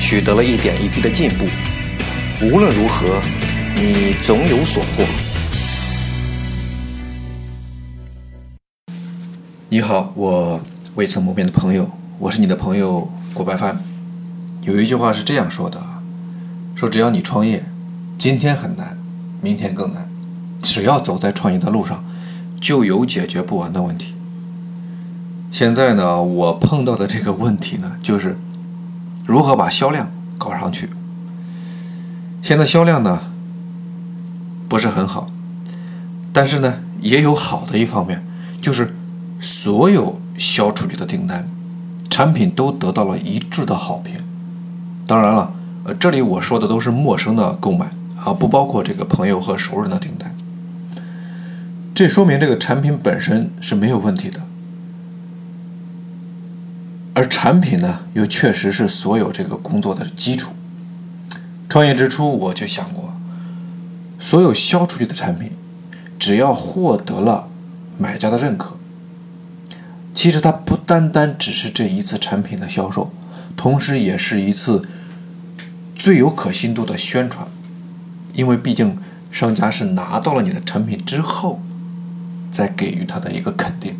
取得了一点一滴的进步，无论如何，你总有所获。你好，我未曾谋面的朋友，我是你的朋友郭白帆。有一句话是这样说的：说只要你创业，今天很难，明天更难。只要走在创业的路上，就有解决不完的问题。现在呢，我碰到的这个问题呢，就是。如何把销量搞上去？现在销量呢不是很好，但是呢也有好的一方面，就是所有销出去的订单，产品都得到了一致的好评。当然了，呃，这里我说的都是陌生的购买啊，不包括这个朋友和熟人的订单。这说明这个产品本身是没有问题的。而产品呢，又确实是所有这个工作的基础。创业之初，我就想过，所有销出去的产品，只要获得了买家的认可，其实它不单单只是这一次产品的销售，同时也是一次最有可信度的宣传，因为毕竟商家是拿到了你的产品之后，再给予他的一个肯定。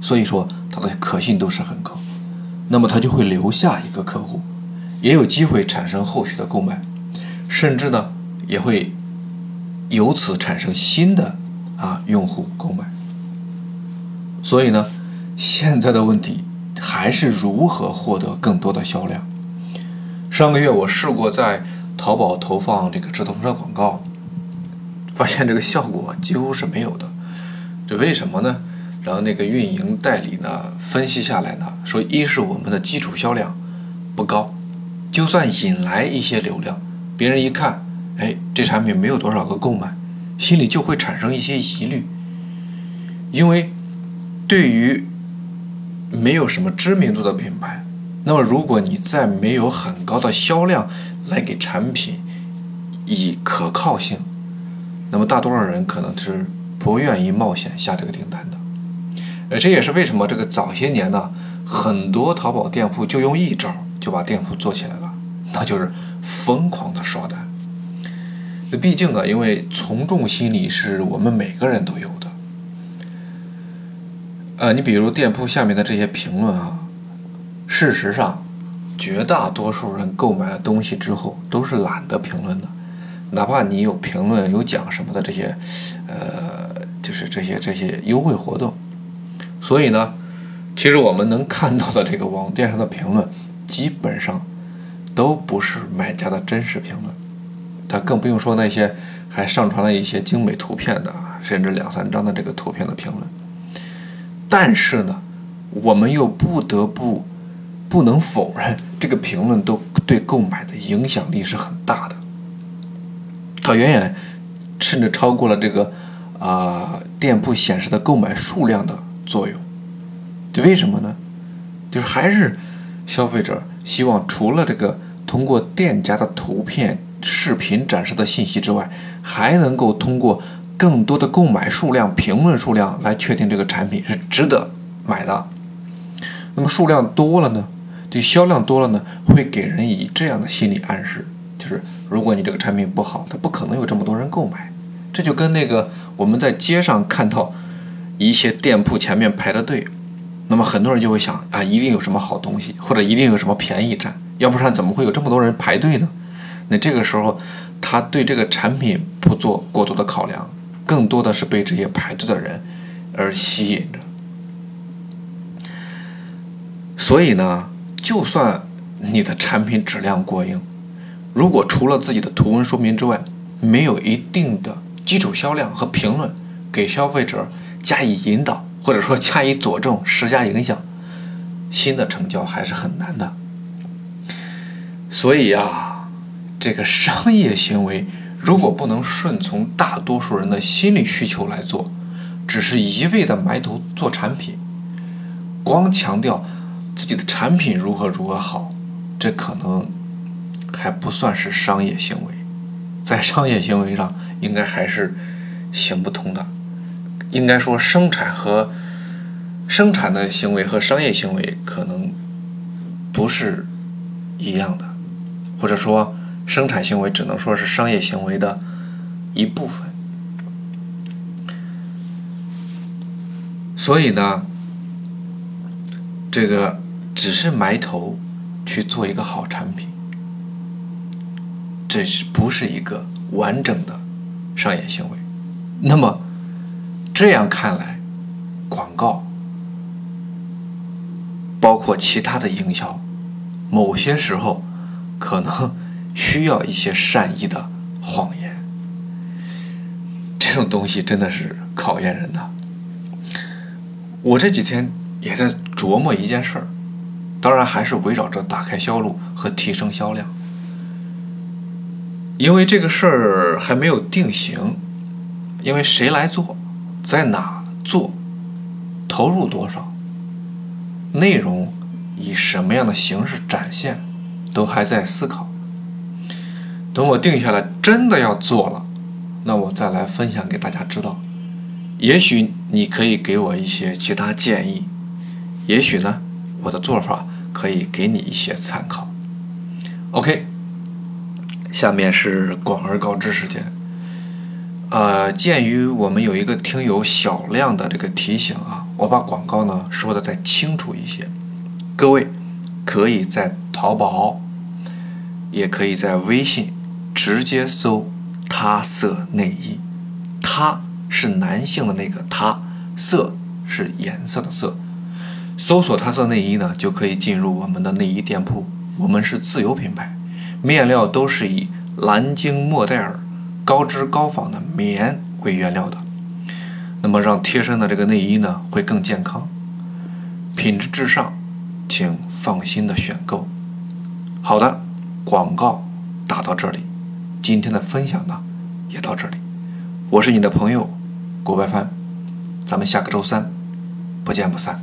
所以说，它的可信度是很高，那么他就会留下一个客户，也有机会产生后续的购买，甚至呢，也会由此产生新的啊用户购买。所以呢，现在的问题还是如何获得更多的销量。上个月我试过在淘宝投放这个直通车广告，发现这个效果几乎是没有的，这为什么呢？然后那个运营代理呢，分析下来呢，说一是我们的基础销量不高，就算引来一些流量，别人一看，哎，这产品没有多少个购买，心里就会产生一些疑虑，因为对于没有什么知名度的品牌，那么如果你再没有很高的销量来给产品以可靠性，那么大多数人可能是不愿意冒险下这个订单的。呃，这也是为什么这个早些年呢，很多淘宝店铺就用一招就把店铺做起来了，那就是疯狂的刷单。那毕竟啊，因为从众心理是我们每个人都有的。呃，你比如店铺下面的这些评论啊，事实上，绝大多数人购买了东西之后都是懒得评论的，哪怕你有评论有讲什么的这些，呃，就是这些这些优惠活动。所以呢，其实我们能看到的这个网店上的评论，基本上都不是买家的真实评论，他更不用说那些还上传了一些精美图片的，甚至两三张的这个图片的评论。但是呢，我们又不得不不能否认，这个评论都对购买的影响力是很大的，它远远甚至超过了这个啊店铺显示的购买数量的。作用，这为什么呢？就是还是消费者希望除了这个通过店家的图片、视频展示的信息之外，还能够通过更多的购买数量、评论数量来确定这个产品是值得买的。那么数量多了呢，这销量多了呢，会给人以这样的心理暗示，就是如果你这个产品不好，它不可能有这么多人购买。这就跟那个我们在街上看到。一些店铺前面排着队，那么很多人就会想啊，一定有什么好东西，或者一定有什么便宜占，要不然怎么会有这么多人排队呢？那这个时候，他对这个产品不做过多的考量，更多的是被这些排队的人而吸引着。所以呢，就算你的产品质量过硬，如果除了自己的图文说明之外，没有一定的基础销量和评论给消费者。加以引导，或者说加以佐证、施加影响，新的成交还是很难的。所以呀，这个商业行为如果不能顺从大多数人的心理需求来做，只是一味的埋头做产品，光强调自己的产品如何如何好，这可能还不算是商业行为。在商业行为上，应该还是行不通的。应该说，生产和生产的行为和商业行为可能不是一样的，或者说，生产行为只能说是商业行为的一部分。所以呢，这个只是埋头去做一个好产品，这是不是一个完整的商业行为？那么。这样看来，广告包括其他的营销，某些时候可能需要一些善意的谎言。这种东西真的是考验人的。我这几天也在琢磨一件事儿，当然还是围绕着打开销路和提升销量，因为这个事儿还没有定型，因为谁来做？在哪做，投入多少，内容以什么样的形式展现，都还在思考。等我定下来，真的要做了，那我再来分享给大家知道。也许你可以给我一些其他建议，也许呢，我的做法可以给你一些参考。OK，下面是广而告之时间。呃，鉴于我们有一个听友小量的这个提醒啊，我把广告呢说的再清楚一些。各位可以在淘宝，也可以在微信直接搜“他色内衣”，他是男性的那个他，色是颜色的色。搜索“他色内衣”呢，就可以进入我们的内衣店铺。我们是自有品牌，面料都是以蓝鲸莫代尔。高织高纺的棉为原料的，那么让贴身的这个内衣呢会更健康，品质至上，请放心的选购。好的，广告打到这里，今天的分享呢也到这里，我是你的朋友郭白帆，咱们下个周三不见不散。